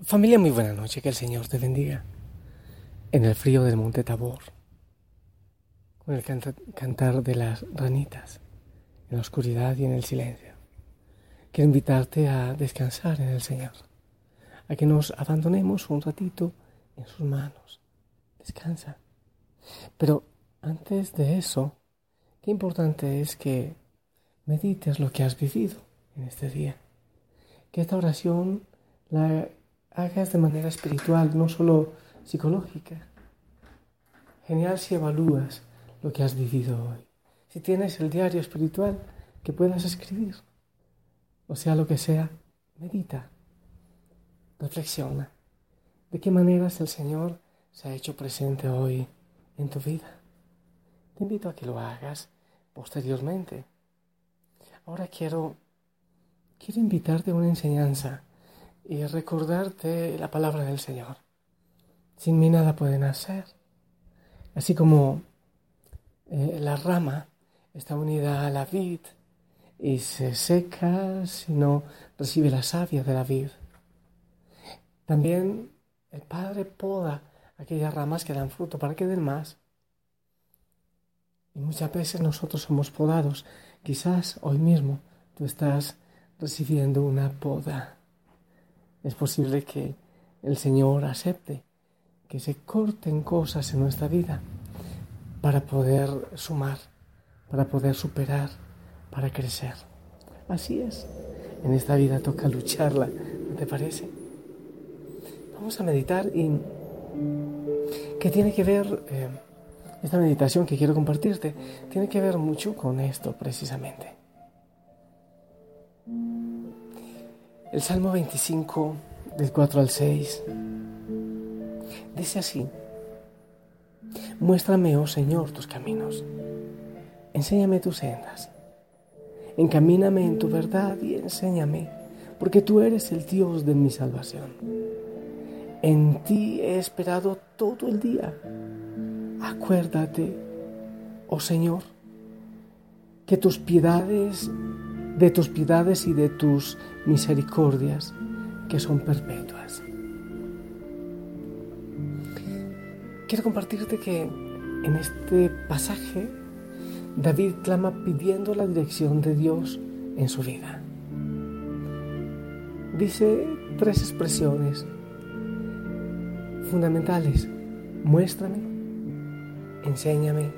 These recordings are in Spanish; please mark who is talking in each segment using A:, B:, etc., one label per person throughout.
A: Familia, muy buena noche, que el Señor te bendiga. En el frío del monte Tabor, con el cantar de las ranitas, en la oscuridad y en el silencio. Quiero invitarte a descansar en el Señor, a que nos abandonemos un ratito en sus manos. Descansa. Pero antes de eso, qué importante es que medites lo que has vivido en este día. Que esta oración la hagas de manera espiritual, no solo psicológica. Genial si evalúas lo que has vivido hoy. Si tienes el diario espiritual que puedas escribir, o sea lo que sea, medita, reflexiona. ¿De qué maneras el Señor se ha hecho presente hoy en tu vida? Te invito a que lo hagas posteriormente. Ahora quiero, quiero invitarte a una enseñanza y recordarte la palabra del Señor. Sin mí nada pueden hacer. Así como eh, la rama está unida a la vid y se seca si no recibe la savia de la vid. También el Padre poda aquellas ramas que dan fruto para que den más. Y muchas veces nosotros somos podados. Quizás hoy mismo tú estás recibiendo una poda es posible que el Señor acepte que se corten cosas en nuestra vida para poder sumar, para poder superar, para crecer. Así es. En esta vida toca lucharla, ¿no te parece? Vamos a meditar y que tiene que ver, eh, esta meditación que quiero compartirte, tiene que ver mucho con esto precisamente. El Salmo 25, del 4 al 6, dice así, Muéstrame, oh Señor, tus caminos, enséñame tus sendas, encamíname en tu verdad y enséñame, porque tú eres el Dios de mi salvación. En ti he esperado todo el día. Acuérdate, oh Señor, que tus piedades de tus piedades y de tus misericordias que son perpetuas. Quiero compartirte que en este pasaje David clama pidiendo la dirección de Dios en su vida. Dice tres expresiones fundamentales. Muéstrame, enséñame,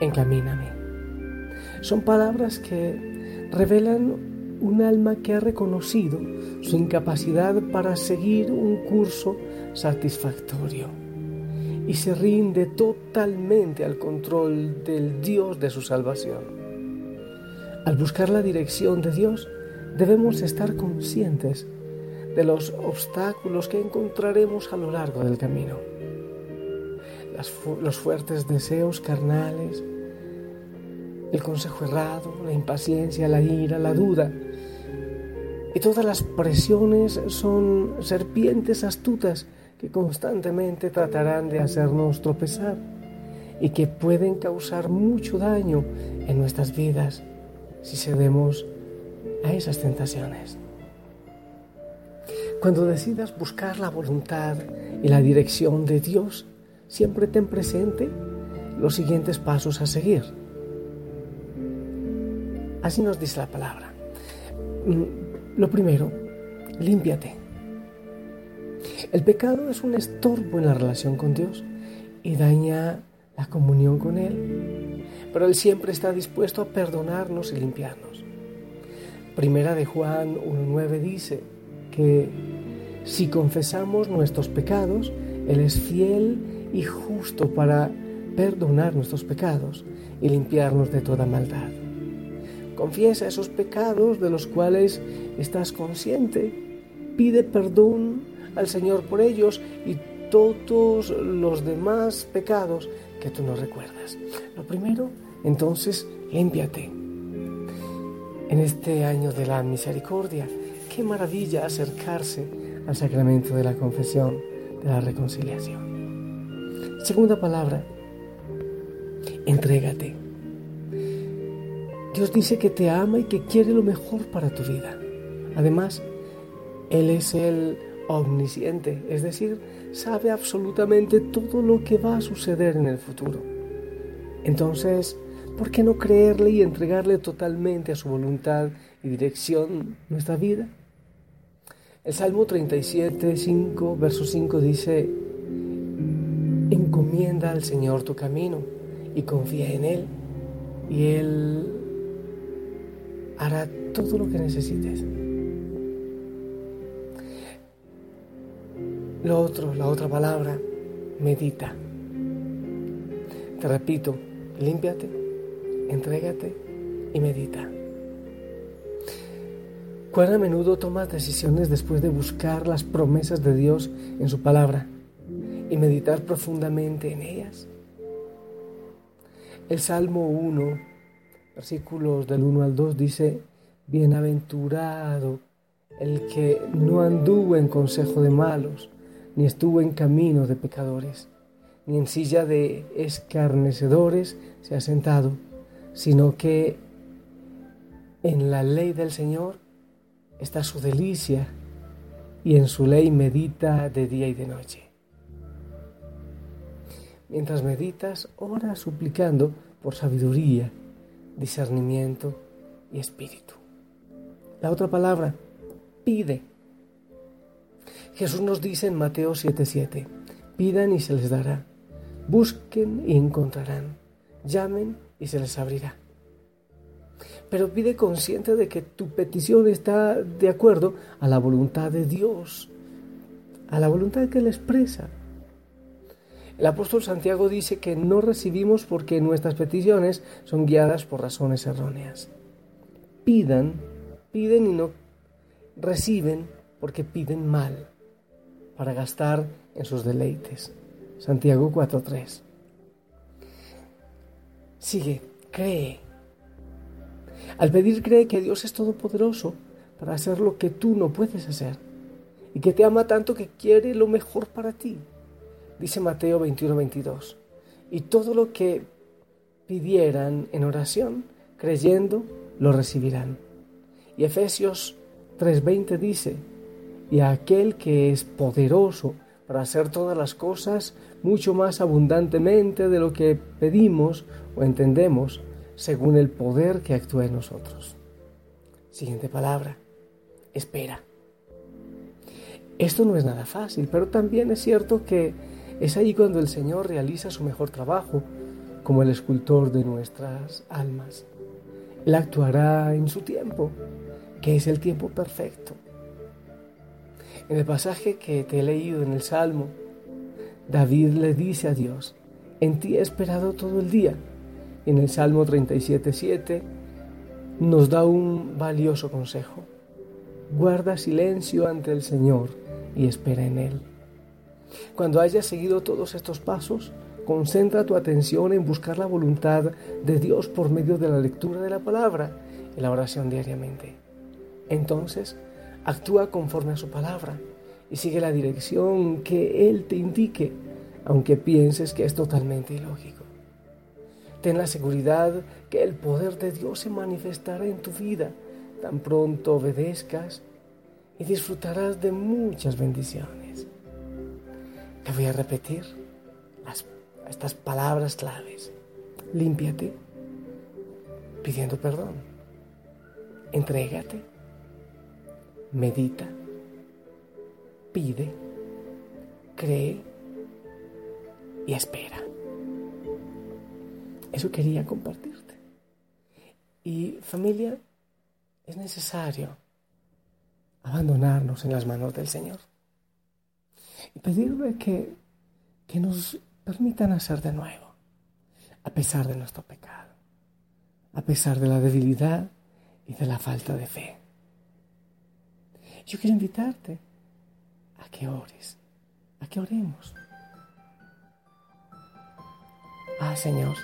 A: encamíname. Son palabras que revelan un alma que ha reconocido su incapacidad para seguir un curso satisfactorio y se rinde totalmente al control del Dios de su salvación. Al buscar la dirección de Dios, debemos estar conscientes de los obstáculos que encontraremos a lo largo del camino. los fuertes deseos carnales, el consejo errado, la impaciencia, la ira, la duda. Y todas las presiones son serpientes astutas que constantemente tratarán de hacernos tropezar y que pueden causar mucho daño en nuestras vidas si cedemos a esas tentaciones. Cuando decidas buscar la voluntad y la dirección de Dios, siempre ten presente los siguientes pasos a seguir. Así nos dice la palabra. Mm, lo primero, límpiate. El pecado es un estorbo en la relación con Dios y daña la comunión con Él. Pero Él siempre está dispuesto a perdonarnos y limpiarnos. Primera de Juan 1.9 dice que si confesamos nuestros pecados, Él es fiel y justo para perdonar nuestros pecados y limpiarnos de toda maldad. Confiesa esos pecados de los cuales estás consciente. Pide perdón al Señor por ellos y todos los demás pecados que tú no recuerdas. Lo primero, entonces, límpiate. En este año de la misericordia, qué maravilla acercarse al sacramento de la confesión, de la reconciliación. Segunda palabra, entrégate. Dios dice que te ama y que quiere lo mejor para tu vida. Además, Él es el omnisciente, es decir, sabe absolutamente todo lo que va a suceder en el futuro. Entonces, ¿por qué no creerle y entregarle totalmente a su voluntad y dirección nuestra vida? El Salmo 37, 5, verso 5 dice, encomienda al Señor tu camino y confía en Él y Él hará todo lo que necesites. Lo otro, la otra palabra, medita. Te repito, límpiate, entrégate y medita. ¿Cuán a menudo tomas decisiones después de buscar las promesas de Dios en su palabra y meditar profundamente en ellas? El Salmo 1, versículos del 1 al 2 dice, Bienaventurado el que no anduvo en consejo de malos, ni estuvo en camino de pecadores, ni en silla de escarnecedores se ha sentado, sino que en la ley del Señor está su delicia, y en su ley medita de día y de noche. Mientras meditas, ora suplicando por sabiduría, discernimiento y espíritu. La otra palabra, pide. Jesús nos dice en Mateo 7:7, pidan y se les dará, busquen y encontrarán, llamen y se les abrirá. Pero pide consciente de que tu petición está de acuerdo a la voluntad de Dios, a la voluntad que Él expresa. El apóstol Santiago dice que no recibimos porque nuestras peticiones son guiadas por razones erróneas. Pidan, piden y no reciben porque piden mal para gastar en sus deleites. Santiago 4.3. Sigue, cree. Al pedir cree que Dios es todopoderoso para hacer lo que tú no puedes hacer y que te ama tanto que quiere lo mejor para ti dice Mateo 21, 22. Y todo lo que pidieran en oración, creyendo, lo recibirán. Y Efesios 3:20 dice, y a aquel que es poderoso para hacer todas las cosas mucho más abundantemente de lo que pedimos o entendemos, según el poder que actúa en nosotros. Siguiente palabra, espera. Esto no es nada fácil, pero también es cierto que es ahí cuando el Señor realiza su mejor trabajo como el escultor de nuestras almas. Él actuará en su tiempo, que es el tiempo perfecto. En el pasaje que te he leído en el Salmo, David le dice a Dios, en ti he esperado todo el día. En el Salmo 37.7 nos da un valioso consejo. Guarda silencio ante el Señor y espera en Él. Cuando hayas seguido todos estos pasos, concentra tu atención en buscar la voluntad de Dios por medio de la lectura de la palabra y la oración diariamente. Entonces, actúa conforme a su palabra y sigue la dirección que Él te indique, aunque pienses que es totalmente ilógico. Ten la seguridad que el poder de Dios se manifestará en tu vida tan pronto obedezcas y disfrutarás de muchas bendiciones. Te voy a repetir estas palabras claves. Límpiate pidiendo perdón. Entrégate. Medita. Pide. Cree. Y espera. Eso quería compartirte. Y familia, es necesario abandonarnos en las manos del Señor y pedirle que, que nos permitan hacer de nuevo, a pesar de nuestro pecado, a pesar de la debilidad y de la falta de fe. Yo quiero invitarte a que ores, a que oremos. Ah, Señor,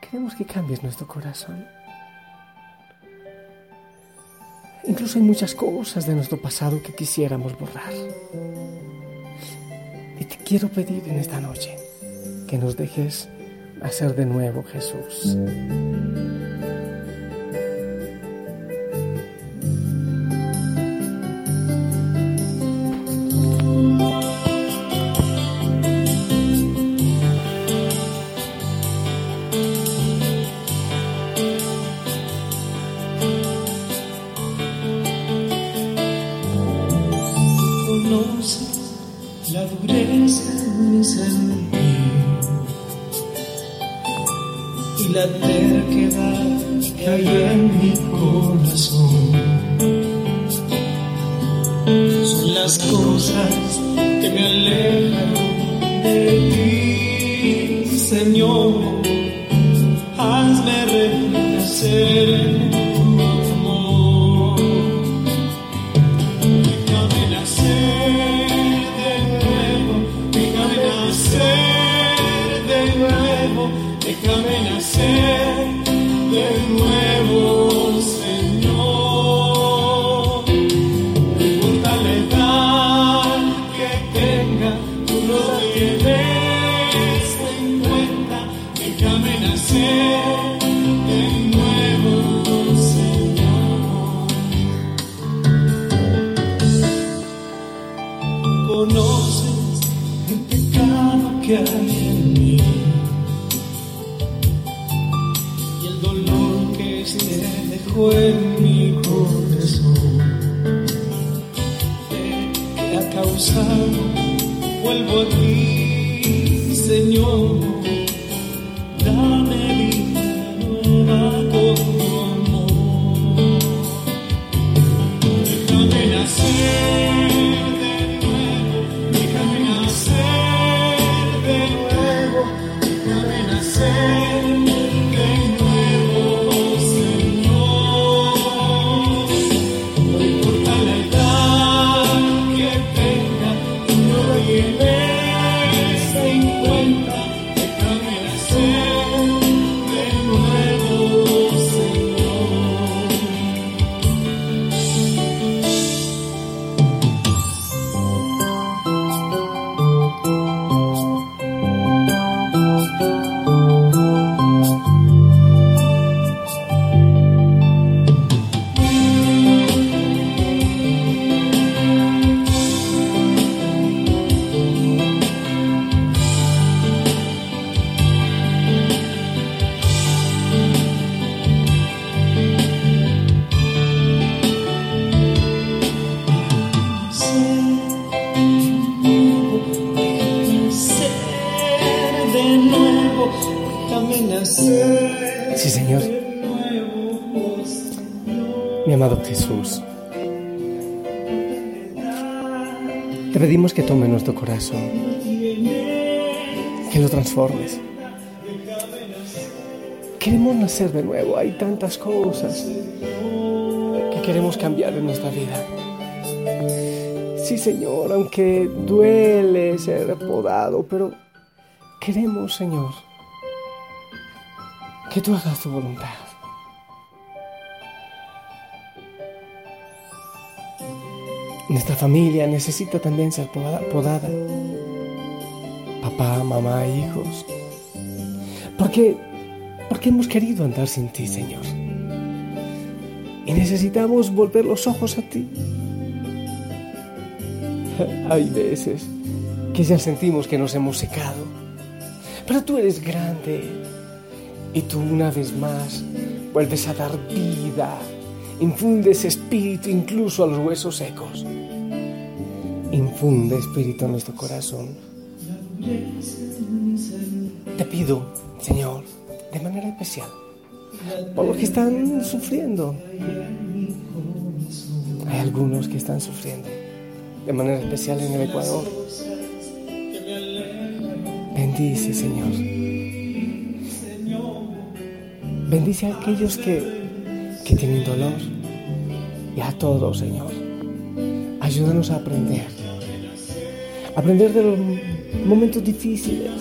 A: queremos que cambies nuestro corazón. Incluso hay muchas cosas de nuestro pasado que quisiéramos borrar. Y te quiero pedir en esta noche que nos dejes hacer de nuevo Jesús.
B: Cosas que me alejan de ti, Señor. Hazme renacer pecado
A: Sí, Señor. Mi amado Jesús, te pedimos que tome nuestro corazón, que lo transformes. Queremos nacer de nuevo, hay tantas cosas que queremos cambiar en nuestra vida. Sí, Señor, aunque duele ser podado, pero queremos, Señor, que tú hagas tu voluntad. Nuestra familia necesita también ser poda- podada. Papá, mamá, hijos. Porque, porque hemos querido andar sin ti, Señor. Y necesitamos volver los ojos a ti. Hay veces que ya sentimos que nos hemos secado. Pero tú eres grande. Y tú una vez más vuelves a dar vida. Infundes espíritu incluso a los huesos secos. Infunde espíritu en nuestro corazón. Te pido, Señor, de manera especial, por los que están sufriendo. Hay algunos que están sufriendo, de manera especial en el Ecuador. Bendice, Señor. Bendice a aquellos que, que tienen dolor y a todos, Señor. Ayúdanos a aprender. Aprender de los momentos difíciles,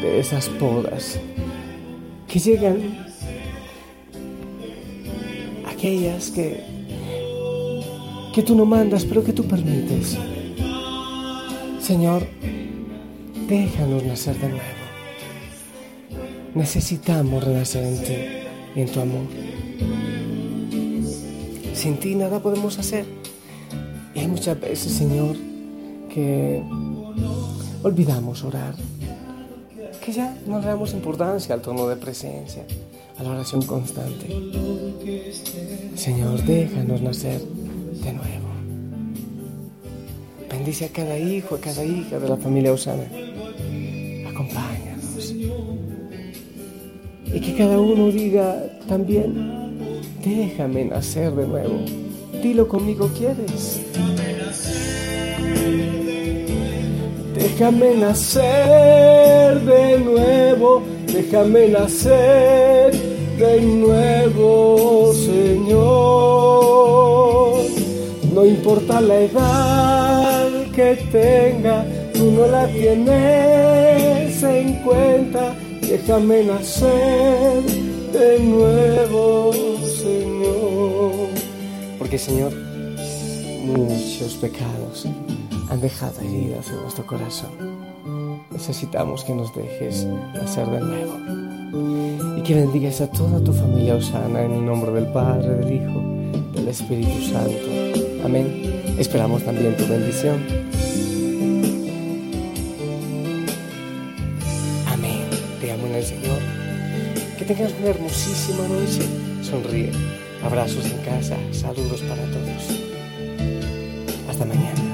A: de esas podas que llegan, aquellas que, que tú no mandas, pero que tú permites. Señor, déjanos nacer de nuevo. Necesitamos renacer en ti y en tu amor. Sin ti nada podemos hacer. Y hay muchas veces, Señor, que olvidamos orar. Que ya no le damos importancia al tono de presencia, a la oración constante. Señor, déjanos nacer de nuevo. Bendice a cada hijo, a cada hija de la familia Osana. Y que cada uno diga también, déjame nacer de nuevo. Dilo conmigo, ¿quieres? Déjame nacer de nuevo, déjame nacer de nuevo, Señor. No importa la edad que tenga, tú no la tienes en cuenta. Déjame nacer de nuevo, Señor. Porque, Señor, muchos pecados han dejado heridas en nuestro corazón. Necesitamos que nos dejes nacer de nuevo. Y que bendigas a toda tu familia Osana en el nombre del Padre, del Hijo, del Espíritu Santo. Amén. Esperamos también tu bendición. Tengas una hermosísima noche. Sonríe. Abrazos en casa. Saludos para todos. Hasta mañana.